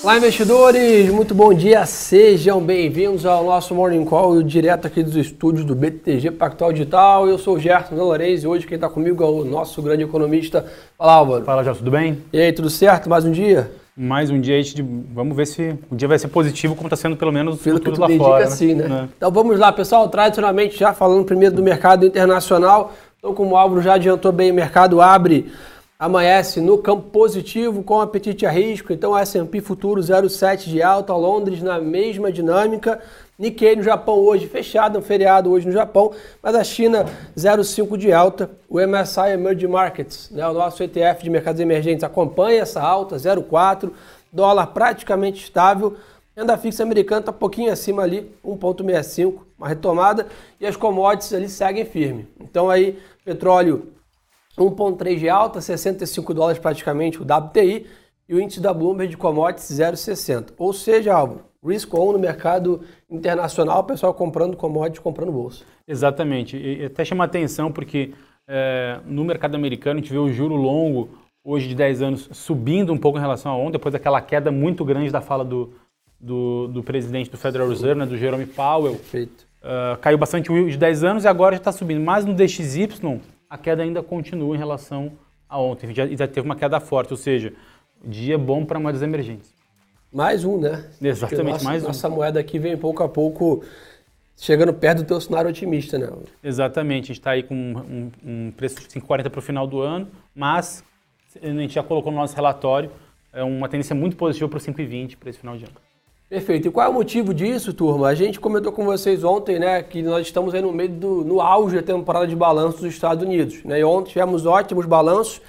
Olá, investidores! Muito bom dia, sejam bem-vindos ao nosso Morning Call, direto aqui dos estúdios do BTG Pactual Digital. Eu sou o Gerson Lourenço e hoje quem está comigo é o nosso grande economista. Fala, Álvaro. Fala, Gerson, tudo bem? E aí, tudo certo? Mais um dia? Mais um dia, a gente, vamos ver se o dia vai ser positivo, como está sendo pelo menos Pelo tudo que lá tu fora. indica, sim, né? É. Então vamos lá, pessoal. Tradicionalmente, já falando primeiro do mercado internacional. Então, como o Álvaro já adiantou bem, o mercado abre amanhece no campo positivo com apetite a risco, então S&P futuro 0,7 de alta, Londres na mesma dinâmica, Nikkei no Japão hoje fechado, um feriado hoje no Japão, mas a China 0,5 de alta, o MSI Emerging Markets, né, o nosso ETF de mercados emergentes acompanha essa alta, 0,4, dólar praticamente estável, renda fixa americana está um pouquinho acima ali, 1,65, uma retomada, e as commodities ali seguem firme. Então aí, petróleo 1,3 de alta, 65 dólares praticamente o WTI e o índice da Bloomberg de commodities 0,60. Ou seja, Álvaro, risk on no mercado internacional, o pessoal comprando commodities, comprando bolsa. Exatamente. E até chama atenção porque é, no mercado americano a gente vê o juro longo hoje de 10 anos subindo um pouco em relação a ontem, depois daquela queda muito grande da fala do, do, do presidente do Federal Reserve, né, do Jerome Powell. Perfeito. Uh, caiu bastante o de 10 anos e agora já está subindo. Mas no DXY a queda ainda continua em relação a ontem. Já, já teve uma queda forte, ou seja, dia bom para moedas emergentes. Mais um, né? Exatamente, nossa, mais um. Nossa moeda aqui vem pouco a pouco chegando perto do teu cenário otimista, né? Exatamente, a gente está aí com um, um, preço de 5,40 para o final do ano, mas a gente já colocou no nosso relatório é uma tendência muito positiva para o 5,20 para esse final de ano. Perfeito. E qual é o motivo disso, turma? A gente comentou com vocês ontem, né, que nós estamos aí no meio do no auge da temporada de balanço dos Estados Unidos. Né? E ontem tivemos ótimos balanços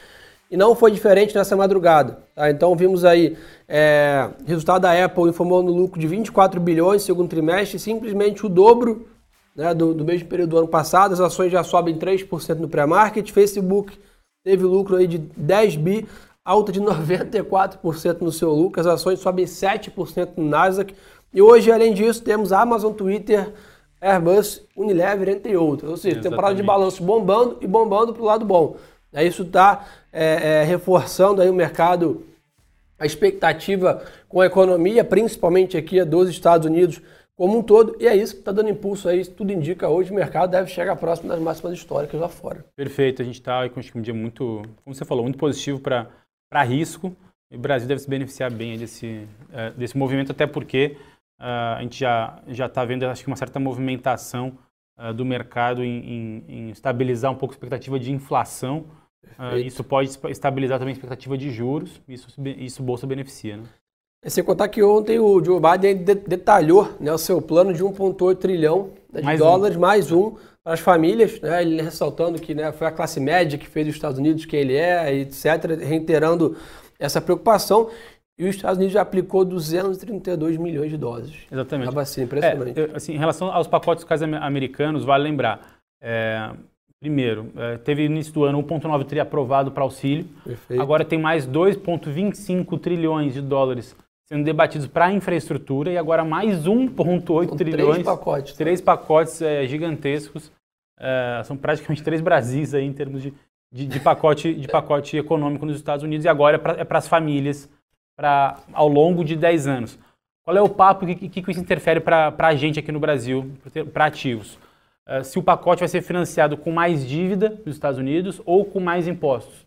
e não foi diferente nessa madrugada. Tá? Então vimos aí é, resultado da Apple informando lucro de 24 bilhões no segundo trimestre, simplesmente o dobro né, do, do mesmo período do ano passado. As ações já sobem 3% no pré-market. Facebook teve lucro aí de 10 bi alta de 94% no seu lucro, as ações sobem 7% no Nasdaq. E hoje, além disso, temos Amazon, Twitter, Airbus, Unilever, entre outros. Ou seja, Exatamente. temporada de balanço bombando e bombando para o lado bom. É, isso está é, é, reforçando aí o mercado, a expectativa com a economia, principalmente aqui dos Estados Unidos como um todo, e é isso que está dando impulso aí, tudo indica hoje o mercado deve chegar próximo das máximas históricas lá fora. Perfeito, a gente está com um dia muito, como você falou, muito positivo para para risco. E o Brasil deve se beneficiar bem desse, uh, desse movimento, até porque uh, a gente já está vendo, acho que, uma certa movimentação uh, do mercado em, em, em, estabilizar um pouco a expectativa de inflação. isso pode estabilizar também a expectativa de juros, isso, isso Bolsa beneficia. Né? É sem contar que ontem o Joe Biden detalhou né, o seu plano de 1,8 trilhão de mais dólares, um. mais um, as famílias, né, ele ressaltando que né, foi a classe média que fez os Estados Unidos quem ele é, etc., reiterando essa preocupação. E os Estados Unidos já aplicou 232 milhões de doses. Exatamente. A vacina, impressionante. É, assim, em relação aos pacotes americanos, vale lembrar, é, primeiro, é, teve no início do ano 1,9 tri aprovado para auxílio. Perfeito. Agora tem mais 2,25 trilhões de dólares sendo debatidos para infraestrutura e agora mais 1,8 trilhões. Três pacotes. Tá? Três pacotes é, gigantescos. É, são praticamente três Brasis aí em termos de, de, de, pacote, de pacote econômico nos Estados Unidos e agora é para é as famílias pra, ao longo de 10 anos. Qual é o papo e que, que, que isso interfere para a gente aqui no Brasil, para ativos? É, se o pacote vai ser financiado com mais dívida nos Estados Unidos ou com mais impostos.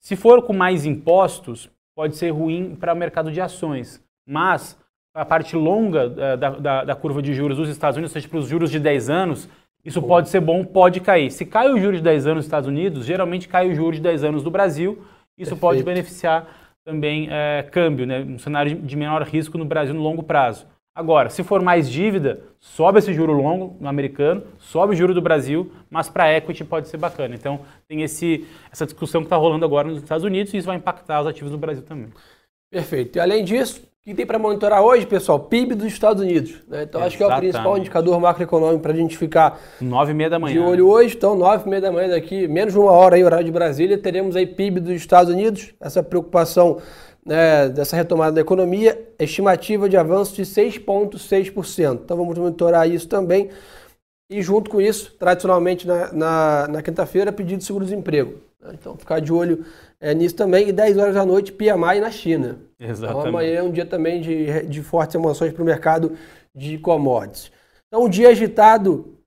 Se for com mais impostos, pode ser ruim para o mercado de ações. Mas a parte longa eh, da, da, da, curva de juros dos Estados Unidos, ou seja, para os juros de 10 anos, isso Pô. pode ser bom, pode cair. Se cai o juros de 10 anos nos Estados Unidos, geralmente cai o juros de 10 anos do Brasil. Isso Perfeito. pode beneficiar também é, câmbio, né? um cenário de menor risco no Brasil no longo prazo. Agora, se for mais dívida, sobe esse juro longo no americano, sobe o juro do Brasil, mas para equity pode ser bacana. Então, tem esse, essa discussão que está rolando agora nos Estados Unidos e isso vai impactar os ativos do Brasil também. Perfeito. E além disso, o que tem para monitorar hoje, pessoal? PIB dos Estados Unidos. Né? Então, Exatamente. acho que é o principal indicador macroeconômico para a gente ficar nove e meia da manhã. de olho hoje. Então, nove e meia da manhã daqui, menos de uma hora aí, horário de Brasília, teremos aí PIB dos Estados Unidos. Essa preocupação né, dessa retomada da economia, estimativa de avanço de 6,6%. Então vamos monitorar isso também. E junto com isso, tradicionalmente na, na, na quinta-feira, pedido de seguro-desemprego. Então, ficar de olho é, nisso também. E 10 horas da noite, PMI na China. Exatamente. Então, amanhã é um dia também de, de fortes emoções para o mercado de commodities. Então, um dia agitado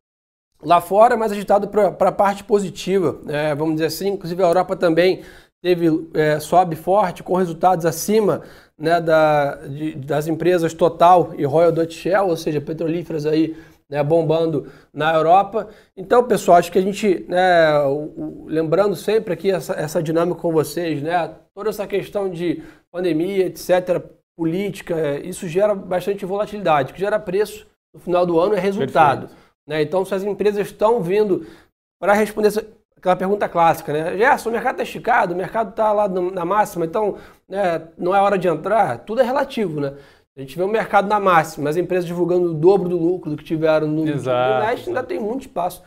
lá fora, mas agitado para a parte positiva, é, vamos dizer assim. Inclusive, a Europa também teve é, sobe forte, com resultados acima né, da, de, das empresas Total e Royal Dutch Shell, ou seja, petrolíferas aí né, bombando na Europa. Então, pessoal, acho que a gente, né, o, o, lembrando sempre aqui essa, essa dinâmica com vocês, né, toda essa questão de pandemia, etc., política, isso gera bastante volatilidade, que gera preço no final do ano é resultado. Né? Então, se as empresas estão vindo para responder essa, aquela pergunta clássica, né? Gerson, o mercado está esticado, o mercado está lá na máxima, então né, não é hora de entrar, tudo é relativo, né? A gente vê o mercado na máxima, as empresas divulgando o dobro do lucro do que tiveram no trimestre, ainda tem muito espaço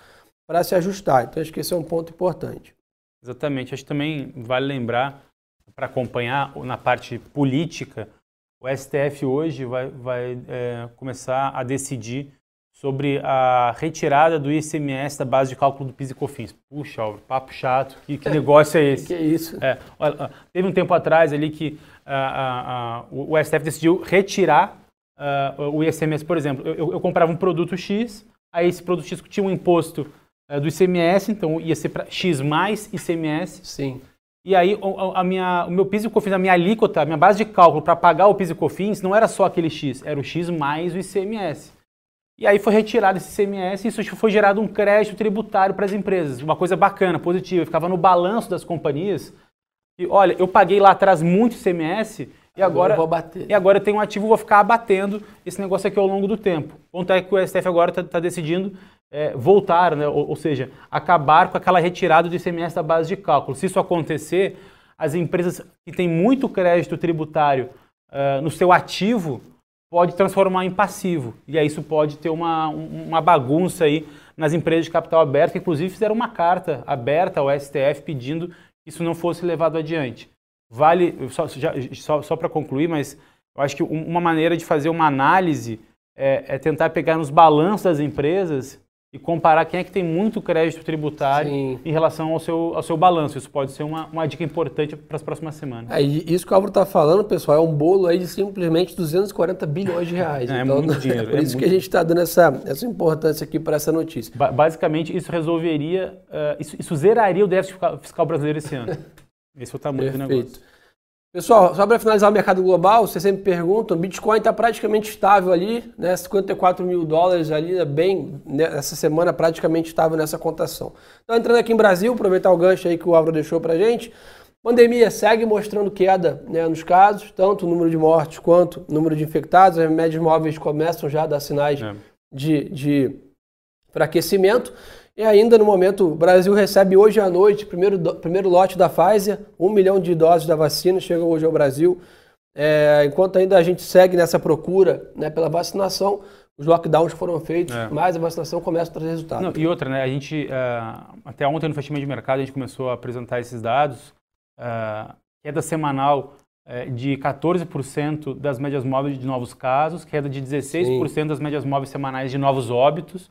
para se ajustar. Então, acho que esse é um ponto importante. Exatamente. Acho que também vale lembrar, para acompanhar na parte política, o STF hoje vai, vai é, começar a decidir sobre a retirada do ICMS da base de cálculo do PIS e COFINS. Puxa, papo chato, que, que negócio é esse? que é isso? É, olha, teve um tempo atrás ali que uh, uh, o STF decidiu retirar o ICMS, por exemplo. Eu, eu, comprava um produto X, aí esse produto X tinha um imposto do ICMS, então ia ser X mais ICMS. Sim. E aí a, a minha, o meu PIS e COFINS, a minha alíquota, a minha base de cálculo para pagar o PIS e COFINS não era só aquele X, era o X mais o ICMS. E aí foi retirado esse ICMS e isso foi gerado um crédito tributário para as empresas. Uma coisa bacana, positiva. Ficava no balanço das companhias e olha, eu paguei lá atrás muito ICMS e agora, agora e agora eu tenho um ativo, vou ficar abatendo esse negócio aqui ao longo do tempo. O ponto é que o STF agora está tá decidindo é, voltar, né? Ou, ou, seja, acabar com aquela retirada do ICMS da base de cálculo. Se isso acontecer, as empresas que têm muito crédito tributário uh, no seu ativo pode transformar em passivo. E aí isso pode ter uma, uma bagunça aí nas empresas de capital aberto, que inclusive fizeram uma carta aberta ao STF pedindo isso não fosse levado adiante. Vale, só, só, só para concluir, mas eu acho que uma maneira de fazer uma análise é, é, tentar pegar nos balanços das empresas e comparar quem é que tem muito crédito tributário Sim. em relação ao seu, ao seu balanço. Isso pode ser uma, uma dica importante para as próximas semanas. É, isso que o Álvaro está falando, pessoal, é um bolo aí de simplesmente 240 bilhões de reais. É, então, é muito dinheiro. É por é isso que a gente está dando essa, essa importância aqui para essa notícia. Ba basicamente, isso resolveria, uh, isso, isso zeraria o déficit fiscal brasileiro esse ano. Esse é o tamanho Perfeito. do negócio. Pessoal, só para finalizar o mercado global, vocês sempre perguntam, o Bitcoin está praticamente estável ali, né? 54 mil dólares ali, né? bem, né? essa semana praticamente estável nessa contação. Então, entrando aqui em Brasil, aproveitar o gancho aí que o Álvaro deixou para gente, pandemia segue mostrando queda né, nos casos, tanto o número de mortes quanto o número de infectados, as médias móveis começam já a dar sinais é. de, de enfraquecimento. E ainda no momento, o Brasil recebe hoje à noite o primeiro, primeiro lote da Pfizer, um milhão de doses da vacina chega hoje ao Brasil. É, enquanto ainda a gente segue nessa procura né, pela vacinação, os lockdowns foram feitos, é. mas a vacinação começa a trazer resultados. Não, e outra, né? A gente, uh, até ontem no fechamento de mercado, a gente começou a apresentar esses dados. Uh, queda semanal uh, de 14% das médias móveis de novos casos, queda de 16% Sim. das médias móveis semanais de novos óbitos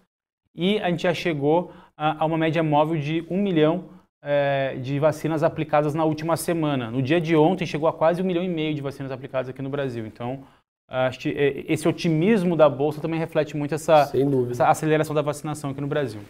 e a gente já chegou a, a uma média móvel de 1 milhão é, de vacinas aplicadas na última semana. No dia de ontem chegou a quase um milhão e meio de vacinas aplicadas aqui no Brasil. Então, acho que é, esse otimismo da Bolsa também reflete muito essa, essa aceleração da vacinação aqui no Brasil.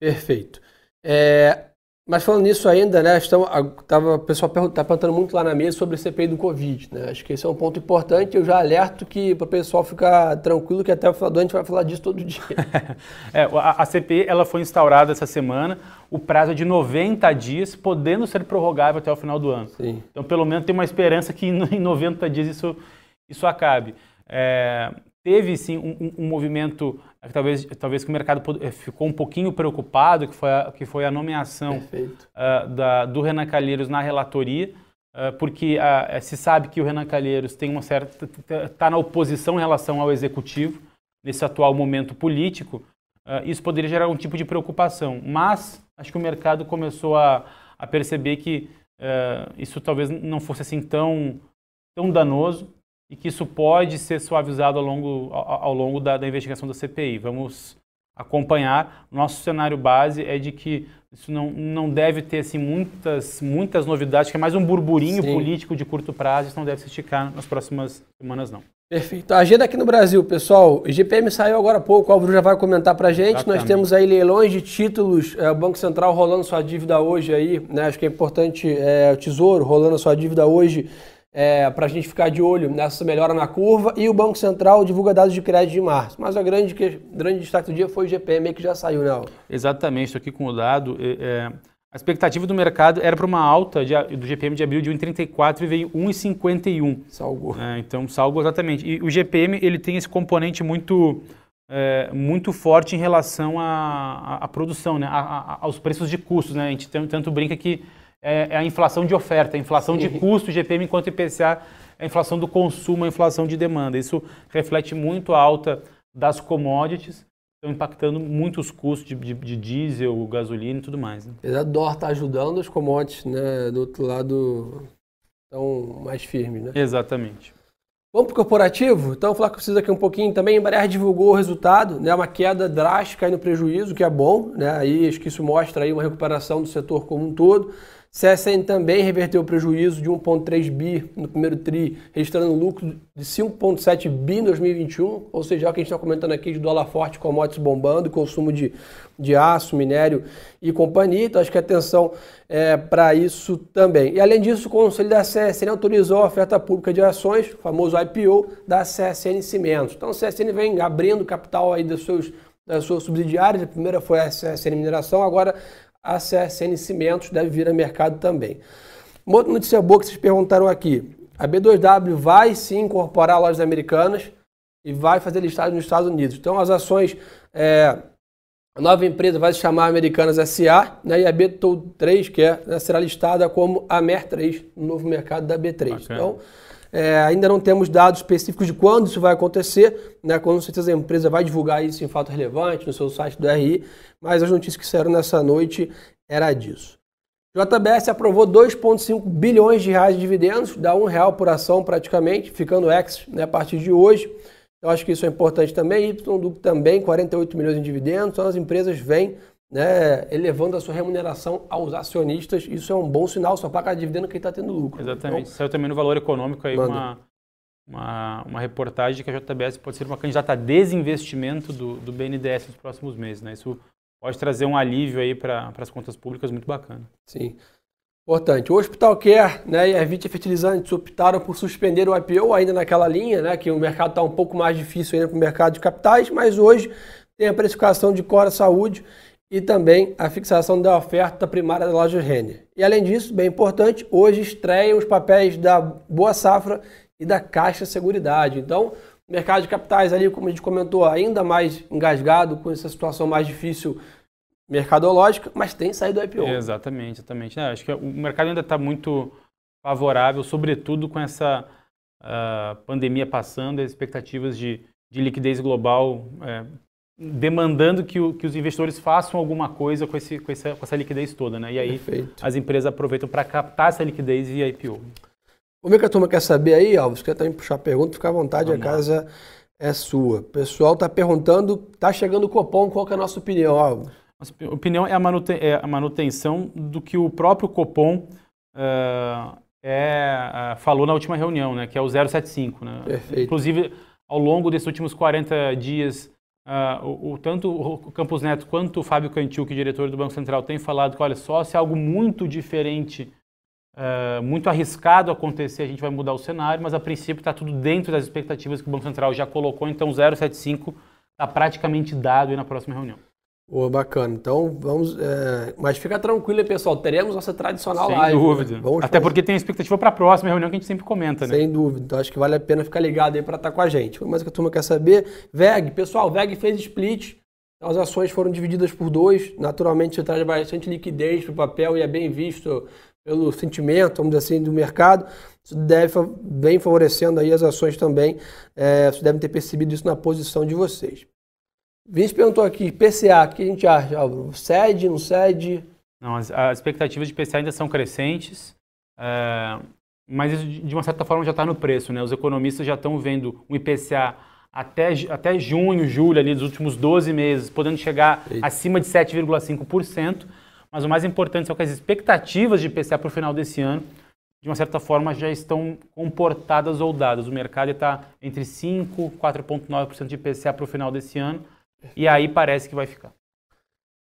Perfeito. É, mas falando nisso ainda, né, estão, tava, o pessoal está perguntando muito lá na mesa sobre o CPI do Covid. Né? Acho que esse é um ponto importante. Eu já alerto que para o pessoal ficar tranquilo que até o final do ano a gente vai falar disso todo dia. é, a, a, CPI ela foi instaurada essa semana, o prazo é de 90 dias, podendo ser prorrogável até o final do ano. Sim. Então, pelo menos, tem uma esperança que em 90 dias isso, isso acabe. É, teve sim um, um, movimento é talvez talvez que o mercado eh, ficou um pouquinho preocupado que foi a, que foi a nomeação uh, da, do Renan Calheiros na relatoria uh, porque uh, se sabe que o Renan Calheiros tem uma certa está na oposição em relação ao executivo nesse atual momento político isso poderia gerar um tipo de preocupação. Mas acho que o mercado começou a, a perceber que isso talvez não fosse assim tão tão danoso e que isso pode ser suavizado ao longo, ao, ao longo da, da, investigação da CPI. Vamos acompanhar. Nosso cenário base é de que isso não, não deve ter assim, muitas, muitas novidades, que é mais um burburinho Sim. político de curto prazo, isso não deve se esticar nas próximas semanas, não. Perfeito. A agenda aqui no Brasil, pessoal, GPM saiu agora há pouco, o Álvaro já vai comentar para a gente. Exatamente. Nós temos aí leilões de títulos, é, o Banco Central rolando sua dívida hoje aí, né? Acho que é importante, é, o Tesouro rolando sua dívida hoje é, para a gente ficar de olho nessa melhora na curva e o Banco Central divulga dados de crédito de março. Mas o grande, grande destaque do dia foi o GPM que já saiu, né? Exatamente, estou aqui com o dado. É, a expectativa do mercado era para uma alta de, do GPM de abril de 1,34 e veio 1,51. Salgou. É, então, salgou exatamente. E o GPM ele tem esse componente muito, é, muito forte em relação à, à, produção, né? A, a, aos preços de custos. Né? A gente tanto brinca que é, é a inflação de oferta, a inflação Sim. de custo GPM, enquanto IPCA é a inflação do consumo, a inflação de demanda. Isso reflete muito a alta das commodities, estão impactando muito os custos de, de, de diesel, gasolina e tudo mais. Né? Apesar do dólar estar tá ajudando, os commodities né, do outro lado estão mais firmes. Né? Exatamente. Vamos para o corporativo? Então, vou falar com vocês aqui um pouquinho também. A Embraer divulgou o resultado, né, uma queda drástica no prejuízo, que é bom. Né, aí, acho que isso mostra aí uma recuperação do setor como um todo. CSN também reverteu o prejuízo de 1,3 bi no primeiro TRI, registrando lucro de 5,7 bi em 2021, ou seja, é o que a gente está comentando aqui de dólar forte, commodities bombando, consumo de, de aço, minério e companhia. Então, acho que atenção é, para isso também. E além disso, o Conselho da CSN autorizou a oferta pública de ações, o famoso IPO, da CSN Cimentos. Então, a CSN vem abrindo capital aí dos seus das suas subsidiárias. A primeira foi a CSN Mineração, agora a CSN Cimentos deve vir a mercado também. Uma outra notícia boa que vocês perguntaram aqui. A B2W vai sim incorporar lojas americanas e vai fazer listagem nos Estados Unidos. Então as ações, é, a nova empresa vai se chamar Americanas SA né, e a B3, que é, né, será listada como a MER3 no novo mercado da B3. Okay. Então é, ainda não temos dados específicos de quando isso vai acontecer, né? com certeza a empresa vai divulgar isso em fato relevante no seu site do RI, mas as notícias que saíram nessa noite era disso. JBS aprovou 2,5 bilhões de reais de dividendos, dá um real por ação praticamente, ficando ex né, a partir de hoje. Eu acho que isso é importante também. Y também, 48 milhões em dividendos. Então as empresas vêm né, elevando a sua remuneração aos acionistas. Isso é um bom sinal, só paga dividendo quem está tendo lucro. Exatamente. Então, Saiu também no valor econômico aí uma, uma, uma, reportagem de que a JBS pode ser uma candidata a desinvestimento do, do BNDES nos próximos meses. Né? Isso pode trazer um alívio aí para as contas públicas muito bacana. Sim. Importante. O Hospital Care né, e a Vita Fertilizantes optaram por suspender o IPO ainda naquela linha, né, que o mercado está um pouco mais difícil ainda para o mercado de capitais, mas hoje tem a precificação de Cora Saúde e também a fixação da oferta primária da loja Renner. E além disso, bem importante, hoje estreiam os papéis da Boa Safra e da Caixa Seguridade. Então, o mercado de capitais ali, como a gente comentou, ainda mais engasgado com essa situação mais difícil mercadológica, mas tem saído do IPO. Exatamente, exatamente. É, acho que o mercado ainda está muito favorável, sobretudo com essa uh, pandemia passando, as expectativas de, de liquidez global é, demandando que, o, que, os investidores façam alguma coisa com, esse, com, essa, com essa liquidez toda, né? E aí Perfeito. as empresas aproveitam para captar essa liquidez via IPO. Vamos ver que a turma quer saber aí, Alves, quer também puxar a pergunta, fica à vontade, Vamos a casa lá. é sua. O pessoal está perguntando, está chegando o Copom, qual é a nossa opinião, Alves? Nossa opinião é a, manuten é a manutenção do que o próprio Copom uh, é, uh, falou na última reunião, né? Que é o 075, né? Perfeito. Inclusive, ao longo desses últimos 40 dias Uh, o, o, tanto o Campos Neto quanto o Fábio Cantil, que é diretor do Banco Central, tem falado que, olha, só se algo muito diferente, uh, muito arriscado acontecer, a gente vai mudar o cenário, mas a princípio está tudo dentro das expectativas que o Banco Central já colocou, então 0,75 está praticamente dado aí na próxima reunião. Oh, bacana. Então vamos. É... Mas fica tranquilo, pessoal. Teremos nossa tradicional Sem live. Sem né? dúvida. Né? Até fazer... porque tem expectativa para a próxima reunião que a gente sempre comenta, né? Sem dúvida. Então acho que vale a pena ficar ligado aí para estar tá com a gente. Mas que a turma quer saber. VEG, pessoal, VEG fez split. As ações foram divididas por dois. Naturalmente, você traz bastante liquidez para o papel e é bem visto pelo sentimento, vamos dizer assim, do mercado. Isso deve vem favorecendo aí as ações também. É, vocês devem ter percebido isso na posição de vocês. Vinícius perguntou aqui, PCA, o que a gente acha, Álvaro? Cede, não cede? Não, as, as expectativas de PCA ainda são crescentes, é, mas isso de uma certa forma já está no preço, né? Os economistas já estão vendo um IPCA até, até junho, julho, ali dos últimos 12 meses, podendo chegar Eita. acima de 7,5%, mas o mais importante são que as expectativas de IPCA para o final desse ano, de uma certa forma, já estão comportadas ou dadas. O mercado está entre 5% e 4,9% de IPCA para o final desse ano, e aí parece que vai ficar.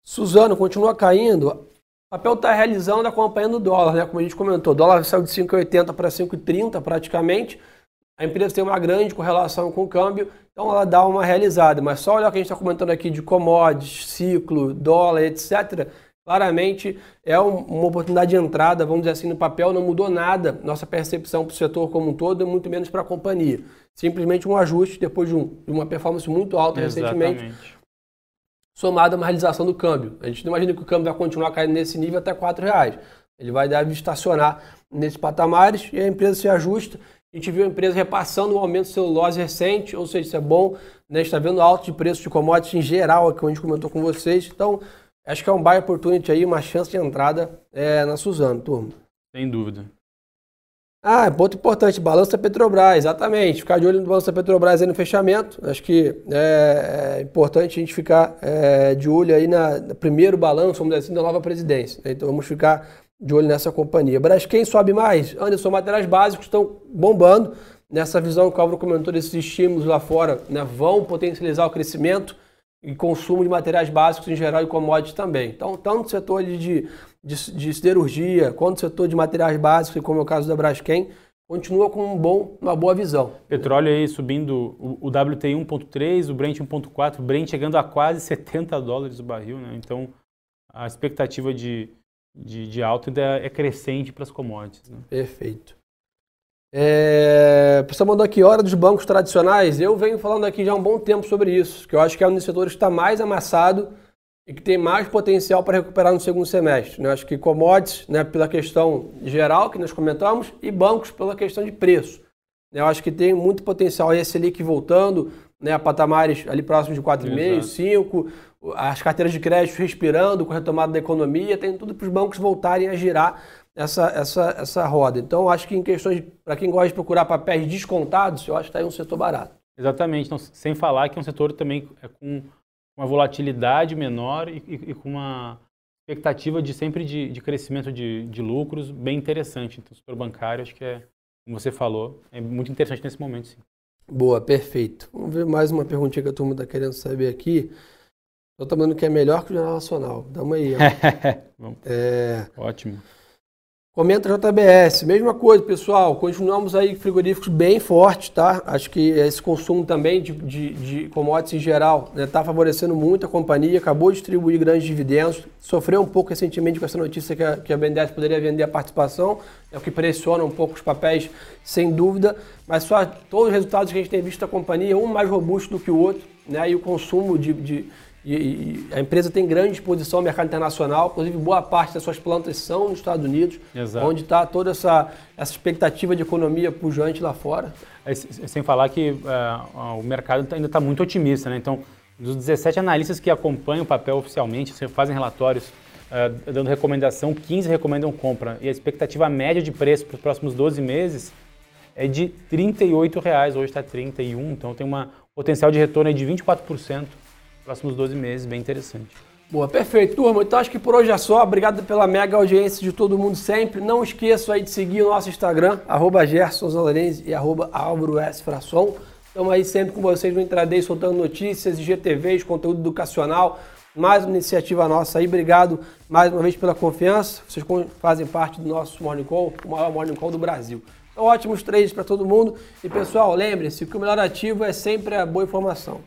Suzano, continua caindo. O papel está realizando acompanhando o dólar, né? Como a gente comentou, o dólar saiu de 5,80 para 5,30 praticamente. A empresa tem uma grande correlação com o câmbio, então ela dá uma realizada. Mas só olhar o que a gente está comentando aqui de commodities, ciclo, dólar, etc. Claramente é uma oportunidade de entrada, vamos dizer assim, no papel, não mudou nada nossa percepção para o setor como um todo, muito menos para a companhia. Simplesmente um ajuste depois de, um, de uma performance muito alta Exatamente. recentemente, somado a uma realização do câmbio. A gente não imagina que o câmbio vai continuar caindo nesse nível até R$ reais. Ele vai deve estacionar nesses patamares e a empresa se ajusta. A gente viu a empresa repassando o aumento de celulose recente, ou seja, isso é bom. Né? está vendo alto de preço de commodities em geral, aqui, como a gente comentou com vocês. Então, Acho que é um buy opportunity aí, uma chance de entrada é, na Suzano, turma. Sem dúvida. Ah, ponto importante, balanço da Petrobras, exatamente. Ficar de olho no balanço da Petrobras aí no fechamento. Acho que é, é importante a gente ficar é, de olho aí na, no primeiro balanço, vamos dizer assim, da nova presidência. Né? Então vamos ficar de olho nessa companhia. Braskem sobe mais? Anderson, materiais básicos estão bombando. Nessa visão que o Álvaro comentou desses estímulos lá fora, né, vão potencializar o crescimento e consumo de materiais básicos em geral e commodities também. Então, tanto no setor de, de, de siderurgia quanto no setor de materiais básicos, como é o caso da Braskem, continua com um bom, uma boa visão. Petróleo aí subindo, o, o WTI 1.3, o Brent 1.4, o Brent chegando a quase 70 dólares o barril, né? Então, a expectativa de, de, de alta ainda é crescente para as commodities. Né? Perfeito. É, pessoal mandou aqui, hora dos bancos tradicionais. Eu venho falando aqui já há um bom tempo sobre isso, que eu acho que é um dos setores que está mais amassado e que tem mais potencial para recuperar no segundo semestre. Né? Acho que commodities, né, pela questão geral que nós comentamos, e bancos pela questão de preço. Eu acho que tem muito potencial aí a Selic voltando né, a patamares ali próximos de 4,5, 5, as carteiras de crédito respirando com a retomada da economia, tem tudo para os bancos voltarem a girar essa, essa, essa roda. Então, acho que em questões, para quem gosta de procurar papéis descontados, eu acho que está aí um setor barato. Exatamente, então, sem falar que é um setor também é com uma volatilidade menor e, e, e com uma expectativa de sempre de, de crescimento de, de, lucros bem interessante. Então, o setor bancário, acho que é, como você falou, é muito interessante nesse momento, sim. Boa, perfeito. Vamos ver mais uma perguntinha que a turma está querendo saber aqui. Estou tomando que é melhor que o Jornal Nacional. Dá uma aí. é... Ótimo. Comenta JBS, mesma coisa, pessoal. Continuamos aí frigoríficos bem fortes, tá? Acho que esse consumo também de, de, de commodities em geral está né, tá favorecendo muito a companhia. Acabou de distribuir grandes dividendos. Sofreu um pouco recentemente com essa notícia que a, que a BNDES poderia vender a participação, é o que pressiona um pouco os papéis, sem dúvida. Mas só todos os resultados que a gente tem visto da companhia, um mais robusto do que o outro, né? E o consumo de, de e, e, a empresa tem grande exposição ao mercado internacional, inclusive boa parte das suas plantas são nos Estados Unidos, Exato. onde está toda essa, essa expectativa de economia pujante lá fora. É, sem falar que uh, o mercado tá, ainda está muito otimista, né? Então, dos 17 analistas que acompanham o papel oficialmente, fazem relatórios uh, dando recomendação, 15 recomendam compra. E a expectativa média de preço para os próximos 12 meses é de 38 reais, hoje está R$ 31, então tem um potencial de retorno de 24% próximos 12 meses, bem interessante. Boa, perfeito, turma. Então acho que por hoje é só. Obrigado pela mega audiência de todo mundo sempre. Não esqueçam aí de seguir o nosso Instagram, arroba e arroba Álvaro S. Frasson. Estamos aí sempre com vocês no Intraday, soltando notícias, IGTVs, conteúdo educacional. Mais uma iniciativa nossa aí. Obrigado mais uma vez pela confiança. Vocês fazem parte do nosso Morning Call, o maior Morning Call do Brasil. Então, ótimos trades para todo mundo. E pessoal, lembre-se que o melhor ativo é sempre a boa informação.